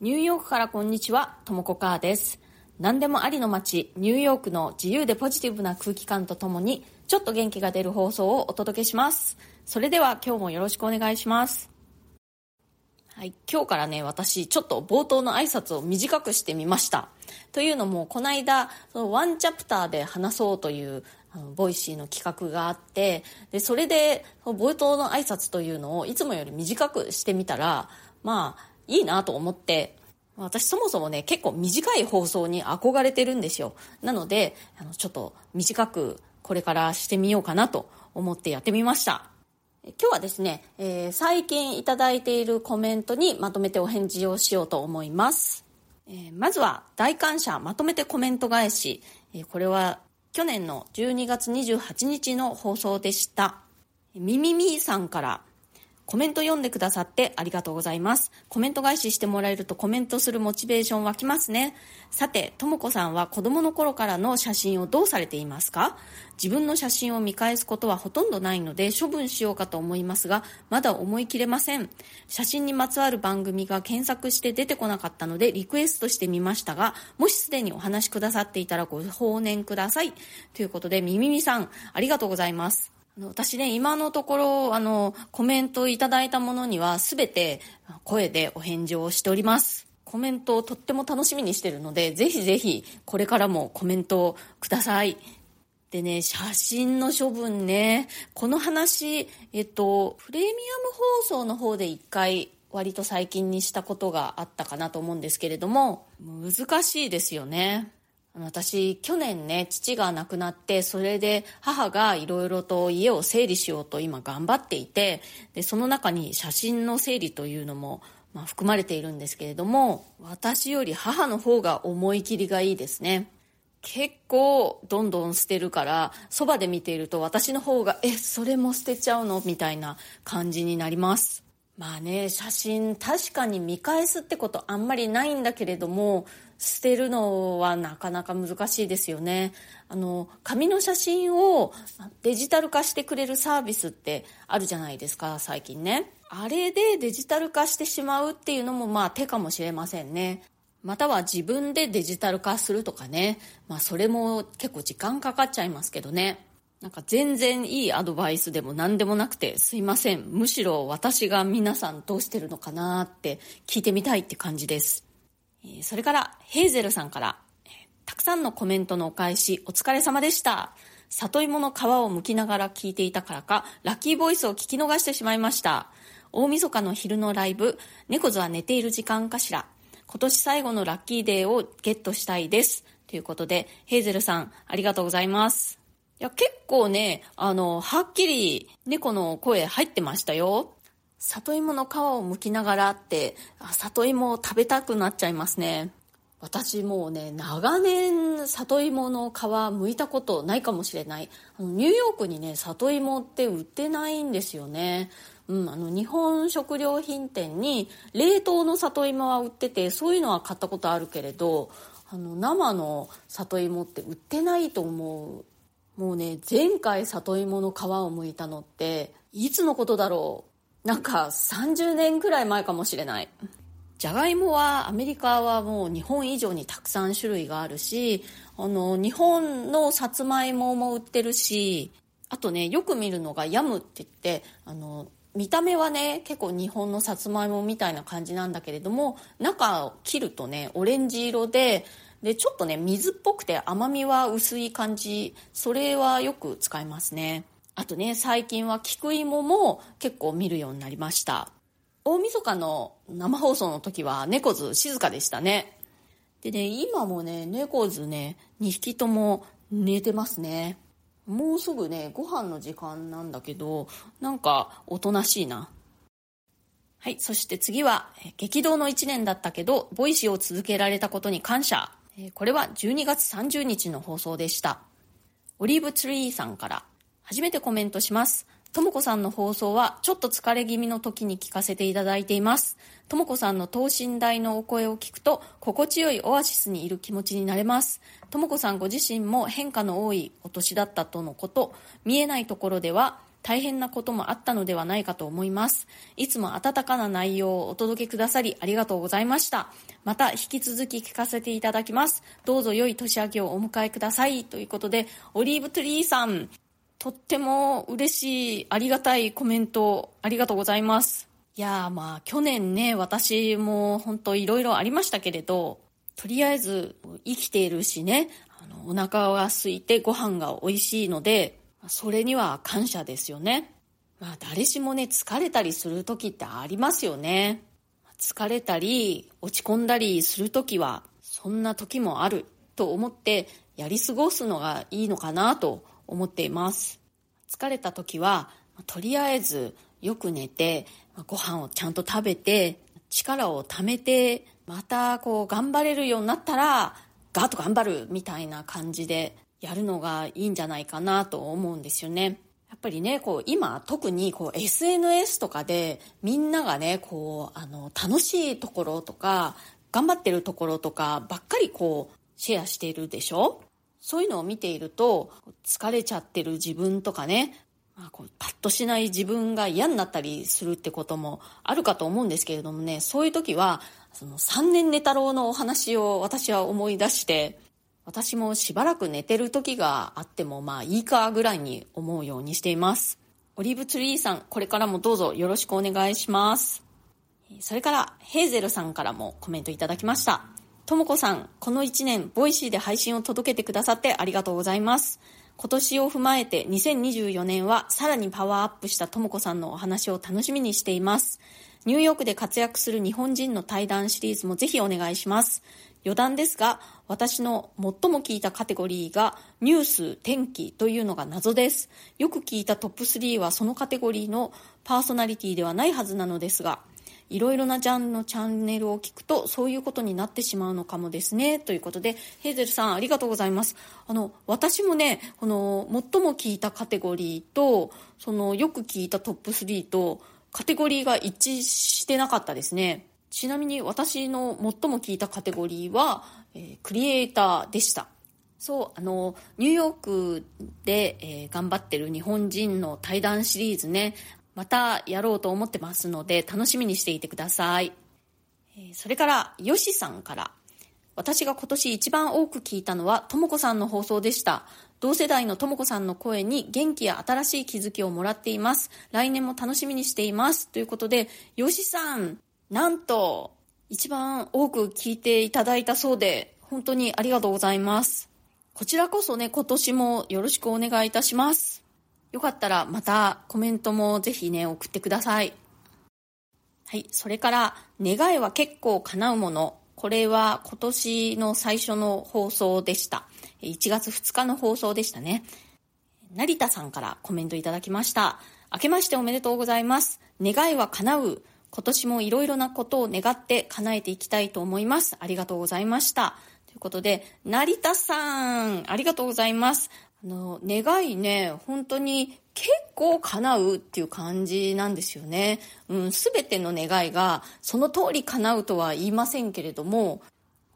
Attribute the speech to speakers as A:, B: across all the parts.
A: ニューヨークからこんにちは、ともこかーです。何でもありの街、ニューヨークの自由でポジティブな空気感とともに、ちょっと元気が出る放送をお届けします。それでは今日もよろしくお願いします。はい、今日からね、私、ちょっと冒頭の挨拶を短くしてみました。というのも、この間、そのワンチャプターで話そうという、あのボイシーの企画があって、で、それで、冒頭の挨拶というのをいつもより短くしてみたら、まあ、いいなと思って、私そもそもね、結構短い放送に憧れてるんですよ。なので、あの、ちょっと短くこれからしてみようかなと思ってやってみました。今日はですね、えー最近いただいているコメントにまとめてお返事をしようと思います。えーまずは、大感謝まとめてコメント返し。えーこれは去年の12月28日の放送でした。みみみさんから、コメント読んでくださってありがとうございます。コメント返ししてもらえるとコメントするモチベーション湧きますね。さて、ともこさんは子供の頃からの写真をどうされていますか？自分の写真を見返すことはほとんどないので処分しようかと思いますが、まだ思い切れません。写真にまつわる番組が検索して出てこなかったのでリクエストしてみましたが、もしすでにお話しくださっていたらご放念ください。ということで、みみみさん、ありがとうございます。私ね、今のところ、あの、コメントいただいたものには、すべて声でお返事をしております。コメントをとっても楽しみにしてるので、ぜひぜひ、これからもコメントをください。でね、写真の処分ね、この話、えっと、プレミアム放送の方で一回、割と最近にしたことがあったかなと思うんですけれども、難しいですよね。私、去年ね、父が亡くなって、それで母がいろいろと家を整理しようと今頑張っていて、で、その中に写真の整理というのも、まあ、含まれているんですけれども、私より母の方が思い切りがいいですね。結構どんどん捨てるから、そばで見ていると私の方が、え、それも捨てちゃうの？みたいな感じになります。まあね、写真確かに見返すってことあんまりないんだけれども、捨てるのはなかなか難しいですよね。あの、紙の写真をデジタル化してくれるサービスってあるじゃないですか、最近ね。あれでデジタル化してしまうっていうのもまあ手かもしれませんね。または自分でデジタル化するとかね。まあそれも結構時間かかっちゃいますけどね。なんか全然いいアドバイスでも何でもなくてすいません。むしろ私が皆さんどうしてるのかなって聞いてみたいって感じです。えそれからヘイゼルさんから、えたくさんのコメントのお返しお疲れ様でした。里芋の皮を剥きながら聞いていたからか、ラッキーボイスを聞き逃してしまいました。大晦日の昼のライブ、猫図は寝ている時間かしら。今年最後のラッキーデーをゲットしたいです。ということで、ヘイゼルさん、ありがとうございます。いや、結構ね、あの、はっきり猫の声入ってましたよ。里芋の皮を剥きながらって、里芋を食べたくなっちゃいますね。私もうね、長年里芋の皮剥いたことないかもしれない。ニューヨークにね、里芋って売ってないんですよね。うん、あの、日本食料品店に冷凍の里芋は売ってて、そういうのは買ったことあるけれど、あの、生の里芋って売ってないと思う。もうね、前回里芋の皮を剥いたのって、いつのことだろう。なんか30年くらい前かもしれない。じゃがいもはアメリカはもう日本以上にたくさん種類があるし、あの、日本のさつまいもも売ってるし、あとね、よく見るのがヤムって言って、あの、見た目はね、結構日本のさつまいもみたいな感じなんだけれども、中を切るとね、オレンジ色で、で、ちょっとね、水っぽくて甘みは薄い感じ、それはよく使いますね。あとね、最近は菊芋も結構見るようになりました。大晦日の生放送の時は猫ズ静かでしたね。でね、今もね、猫ズね、2匹とも寝てますね。もうすぐね、ご飯の時間なんだけど、なんかおとなしいな。はい、そして次は、激動の1年だったけど、ボイシーを続けられたことに感謝。これは12月30日の放送でした。オリーブツリーさんから、初めてコメントします。ともこさんの放送はちょっと疲れ気味の時に聞かせていただいています。ともこさんの等身大のお声を聞くと心地よいオアシスにいる気持ちになれます。ともこさんご自身も変化の多いお年だったとのこと、見えないところでは大変なこともあったのではないかと思います。いつも温かな内容をお届けくださりありがとうございました。また引き続き聞かせていただきます。どうぞ良い年明けをお迎えください。ということで、オリーブトリーさん、とっても嬉しい、ありがたいコメント、ありがとうございます。いやーまあ去年ね、私も本当いろいろありましたけれど、とりあえず生きているしね、あのお腹が空いてご飯が美味しいので、それには感謝ですよね。まあ誰しもね、疲れたりする時ってありますよね。疲れたり、落ち込んだりする時は、そんな時もあると思ってやり過ごすのがいいのかなと思っています。疲れた時は、とりあえずよく寝て、ご飯をちゃんと食べて、力を貯めて、またこう頑張れるようになったら、ガーッと頑張るみたいな感じでやるのがいいんじゃないかなと思うんですよね。やっぱりね、こう今特にこう SNS とかでみんながね、こうあの楽しいところとか頑張ってるところとかばっかりこうシェアしているでしょ？そういうのを見ていると疲れちゃってる自分とかね、まあ、こうパッとしない自分が嫌になったりするってこともあるかと思うんですけれどもね、そういう時はその3年寝太郎のお話を私は思い出して、私もしばらく寝てる時があってもまあいいかぐらいに思うようにしています。オリーブツリーさん、これからもどうぞよろしくお願いします。それから、ヘーゼルさんからもコメントいただきました。ともこさん、この1年、ボイシーで配信を届けてくださってありがとうございます。今年を踏まえて2024年はさらにパワーアップしたともこさんのお話を楽しみにしています。ニューヨークで活躍する日本人の対談シリーズもぜひお願いします。余談ですが、私の最も聞いたカテゴリーがニュース、天気というのが謎です。よく聞いたトップ3はそのカテゴリーのパーソナリティではないはずなのですが、いろいろなジャンルのチャンネルを聞くとそういうことになってしまうのかもですね。ということで、ヘーゼルさんありがとうございます。あの、私もね、この最も聞いたカテゴリーと、そのよく聞いたトップ3と、カテゴリーが一致してなかったですね。ちなみに私の最も聞いたカテゴリーは、えー、クリエイターでした。そう、あの、ニューヨークで、えー、頑張ってる日本人の対談シリーズね、またやろうと思ってますので、楽しみにしていてください。それから、ヨシさんから、私が今年一番多く聞いたのは、ともこさんの放送でした。同世代のともこさんの声に元気や新しい気づきをもらっています。来年も楽しみにしています。ということで、よしさん、なんと、一番多く聞いていただいたそうで、本当にありがとうございます。こちらこそね、今年もよろしくお願いいたします。よかったらまたコメントもぜひね、送ってください。はい。それから、願いは結構叶うもの。これは今年の最初の放送でした。1月2日の放送でしたね。成田さんからコメントいただきました。明けましておめでとうございます。願いは叶う。今年もいろいろなことを願って叶えていきたいと思います。ありがとうございました。ということで、成田さん、ありがとうございます。の、願いね、本当に結構叶うっていう感じなんですよね。うん、すべての願いがその通り叶うとは言いませんけれども、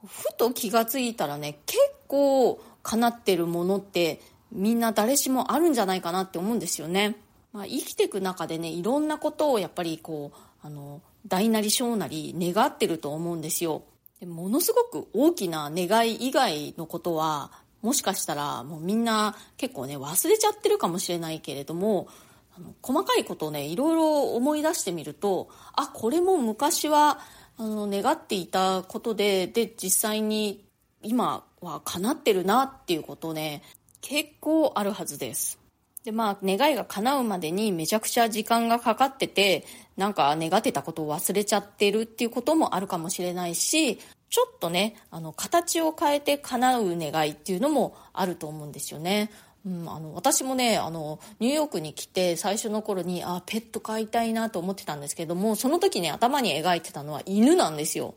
A: ふと気がついたらね、結構叶ってるものってみんな誰しもあるんじゃないかなって思うんですよね。まあ、生きていく中でね、いろんなことをやっぱりこう、あの、大なり小なり願ってると思うんですよ。でものすごく大きな願い以外のことはもしかしたらもうみんな結構ね忘れちゃってるかもしれないけれどもあの細かいことをねいろいろ思い出してみるとあこれも昔はあの願っていたことでで実際に今は叶ってるなっていうことね結構あるはずです。でまあ願いが叶うまでにめちゃくちゃ時間がかかっててなんか願ってたことを忘れちゃってるっていうこともあるかもしれないしちょっとね、あの、形を変えて叶う願いっていうのもあると思うんですよね。うん、あの、私もね、あの、ニューヨークに来て最初の頃に、あ、ペット飼いたいなと思ってたんですけども、その時ね、頭に描いてたのは犬なんですよ。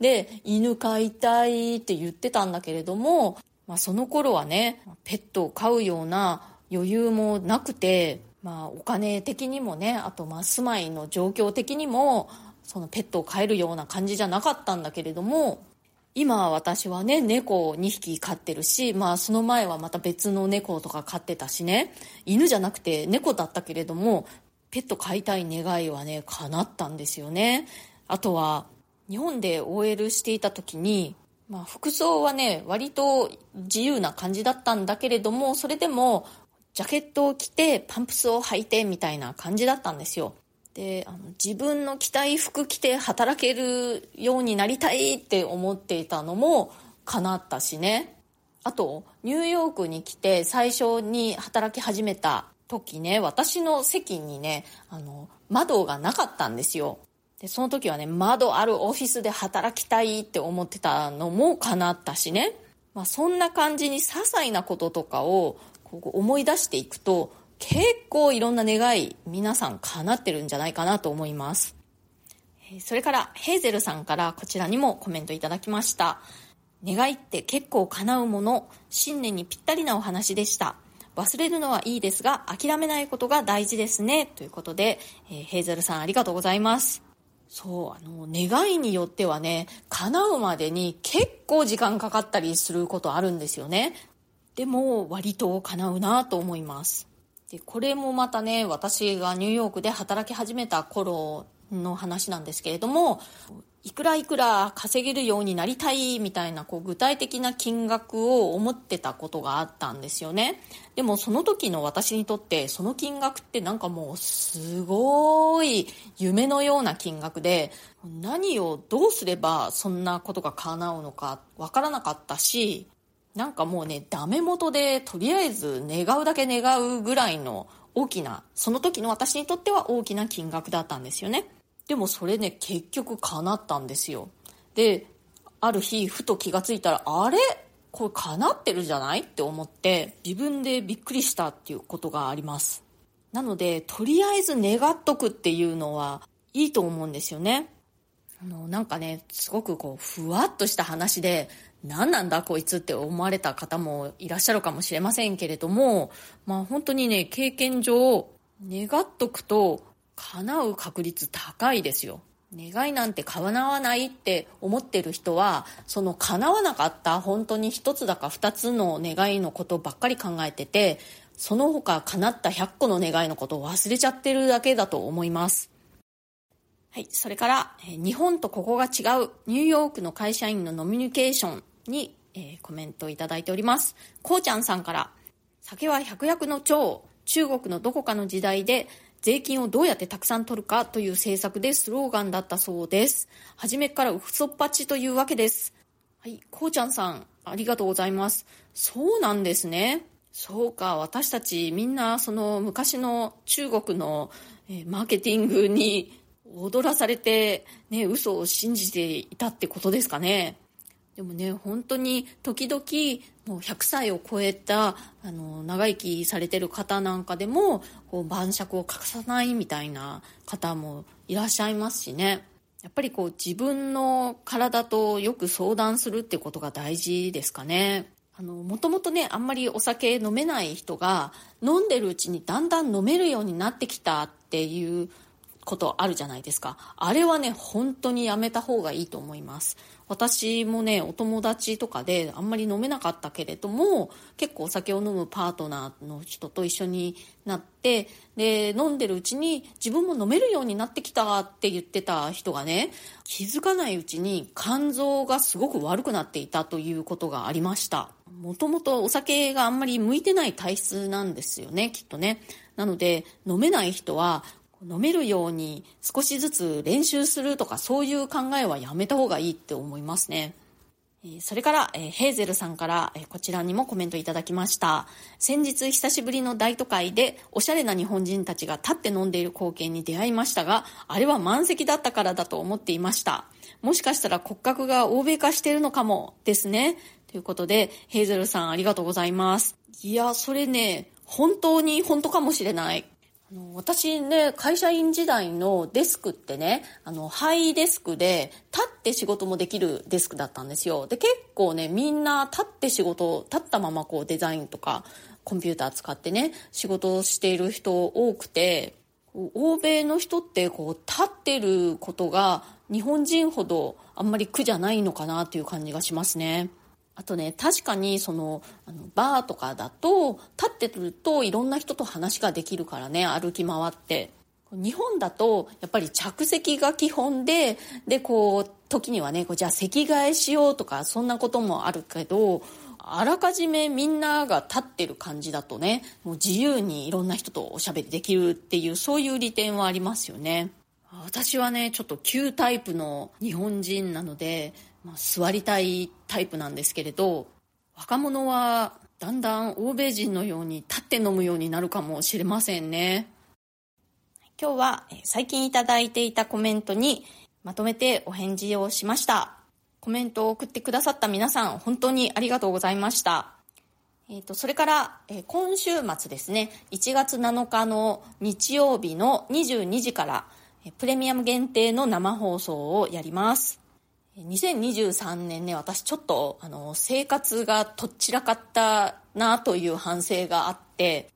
A: で、犬飼いたいって言ってたんだけれども、まあ、その頃はね、ペットを飼うような余裕もなくて、まあ、お金的にもね、あと、まあ、住まいの状況的にも、そのペットを飼えるような感じじゃなかったんだけれども今私はね、猫を2匹飼ってるし、まあその前はまた別の猫とか飼ってたしね、犬じゃなくて猫だったけれども、ペット飼いたい願いはね、叶ったんですよね。あとは、日本で OL していた時に、まあ服装はね、割と自由な感じだったんだけれども、それでも、ジャケットを着て、パンプスを履いてみたいな感じだったんですよ。であの自分の着たい服着て働けるようになりたいって思っていたのも叶ったしね。あとニューヨークに来て最初に働き始めた時ね私の席にねあの窓がなかったんですよ。でその時はね窓あるオフィスで働きたいって思ってたのも叶ったしね、まあ、そんな感じに些細なこととかをこう思い出していくと結構いろんな願い皆さん叶ってるんじゃないかなと思います。それからヘーゼルさんからこちらにもコメントいただきました。願いって結構叶うもの新年にぴったりなお話でした。忘れるのはいいですが諦めないことが大事ですね。ということで、えー、ヘーゼルさんありがとうございます。そうあの願いによってはね叶うまでに結構時間かかったりすることあるんですよね。でも割と叶うなと思います。でこれもまたね私がニューヨークで働き始めた頃の話なんですけれどもいくらいくら稼げるようになりたいみたいなこう具体的な金額を思ってたことがあったんですよね。でもその時の私にとってその金額ってなんかもうすごい夢のような金額で何をどうすればそんなことが叶うのかわからなかったしなんかもうね、ダメ元でとりあえず願うだけ願うぐらいの大きな、その時の私にとっては大きな金額だったんですよね。でもそれね、結局叶ったんですよ。で、ある日、ふと気がついたら、あれ？これ叶ってるじゃない？って思って、自分でびっくりしたっていうことがあります。なので、とりあえず願っとくっていうのはいいと思うんですよね。あの、なんかね、すごくこう、ふわっとした話で、何なんだこいつって思われた方もいらっしゃるかもしれませんけれども、まあ本当にね、経験上、願っとくと叶う確率高いですよ。願いなんて叶わないって思ってる人は、その叶わなかった本当に一つだか二つの願いのことばっかり考えてて、その他叶った100個の願いのことを忘れちゃってるだけだと思います。はい。それから、日本とここが違うニューヨークの会社員のノミニケーションに、えー、コメントをいただいております。こうちゃんさんから、酒は百薬の長、中国のどこかの時代で税金をどうやってたくさん取るかという政策でスローガンだったそうです。初めから嘘っぱちというわけです。はい、こうちゃんさん、ありがとうございます。そうなんですね。そうか、私たちみんなその昔の中国の、えー、マーケティングに踊らされて、ね、嘘を信じていたってことですかね。でもね、本当に時々もう100歳を超えたあの長生きされてる方なんかでもこう晩酌を欠かさないみたいな方もいらっしゃいますしね。やっぱりこう自分の体とよく相談するってことが大事ですかね。あの、もともとね、あんまりお酒飲めない人が飲んでるうちにだんだん飲めるようになってきたっていうことあるじゃないですか。あれはね、本当にやめた方がいいと思います。私もね、お友達とかであんまり飲めなかったけれども、結構お酒を飲むパートナーの人と一緒になって、で、飲んでるうちに自分も飲めるようになってきたって言ってた人がね、気づかないうちに肝臓がすごく悪くなっていたということがありました。もともとお酒があんまり向いてない体質なんですよね、きっとね。なので、飲めない人は飲めるように少しずつ練習するとかそういう考えはやめた方がいいって思いますね。それから、ヘーゼルさんから、こちらにもコメントいただきました。先日久しぶりの大都会でおしゃれな日本人たちが立って飲んでいる光景に出会いましたが、あれは満席だったからだと思っていました。もしかしたら骨格が欧米化しているのかもですね。ということで、ヘーゼルさんありがとうございます。いや、それね、本当に本当かもしれない。私ね、会社員時代のデスクってね、あの、ハイデスクで、立って仕事もできるデスクだったんですよ。で、結構ね、みんな立って仕事、立ったままこうデザインとか、コンピューター使ってね、仕事をしている人多くて、欧米の人ってこう、立ってることが日本人ほどあんまり苦じゃないのかなという感じがしますね。あとね、確かにその、あの、バーとかだと、立ってるといろんな人と話ができるからね、歩き回って。日本だと、やっぱり着席が基本で、で、こう、時にはね、じゃあ席替えしようとか、そんなこともあるけど、あらかじめみんなが立ってる感じだとね、もう自由にいろんな人とおしゃべりできるっていう、そういう利点はありますよね。私はね、ちょっと旧タイプの日本人なので、まあ、座りたいってタイプなんですけれど若者はだんだん欧米人のように立って飲むようになるかもしれませんね。今日は最近いただいていたコメントにまとめてお返事をしました。コメントを送ってくださった皆さん本当にありがとうございました。えーと、それから、えー、今週末ですね1月7日の日曜日の22時からプレミアム限定の生放送をやります。2023年ね、私ちょっと、あの、生活がとっちらかったなという反省があって、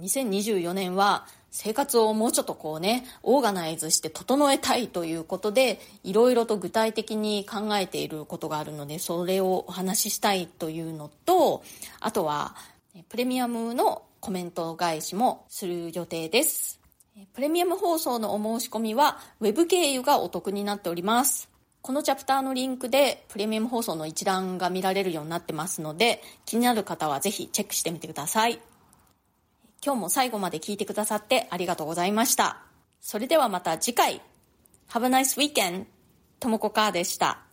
A: 2024年は生活をもうちょっとこうね、オーガナイズして整えたいということで、いろいろと具体的に考えていることがあるので、それをお話ししたいというのと、あとは、プレミアムのコメント返しもする予定です。プレミアム放送のお申し込みは、ウェブ経由がお得になっております。このチャプターのリンクでプレミアム放送の一覧が見られるようになってますので気になる方はぜひチェックしてみてください。今日も最後まで聞いてくださってありがとうございました。それではまた次回。Have a nice weekend ともこかーでした。